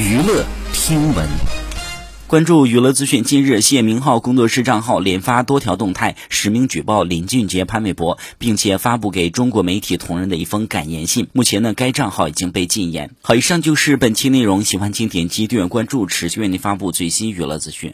娱乐听闻。关注娱乐资讯近日谢明浩工作室账号连发多条动态实名举报林俊杰潘玮柏并且发布给中国媒体同仁的一封感言信。目前呢该账号已经被禁言。好以上就是本期内容喜欢请点击订阅关注持续为您发布最新娱乐资讯。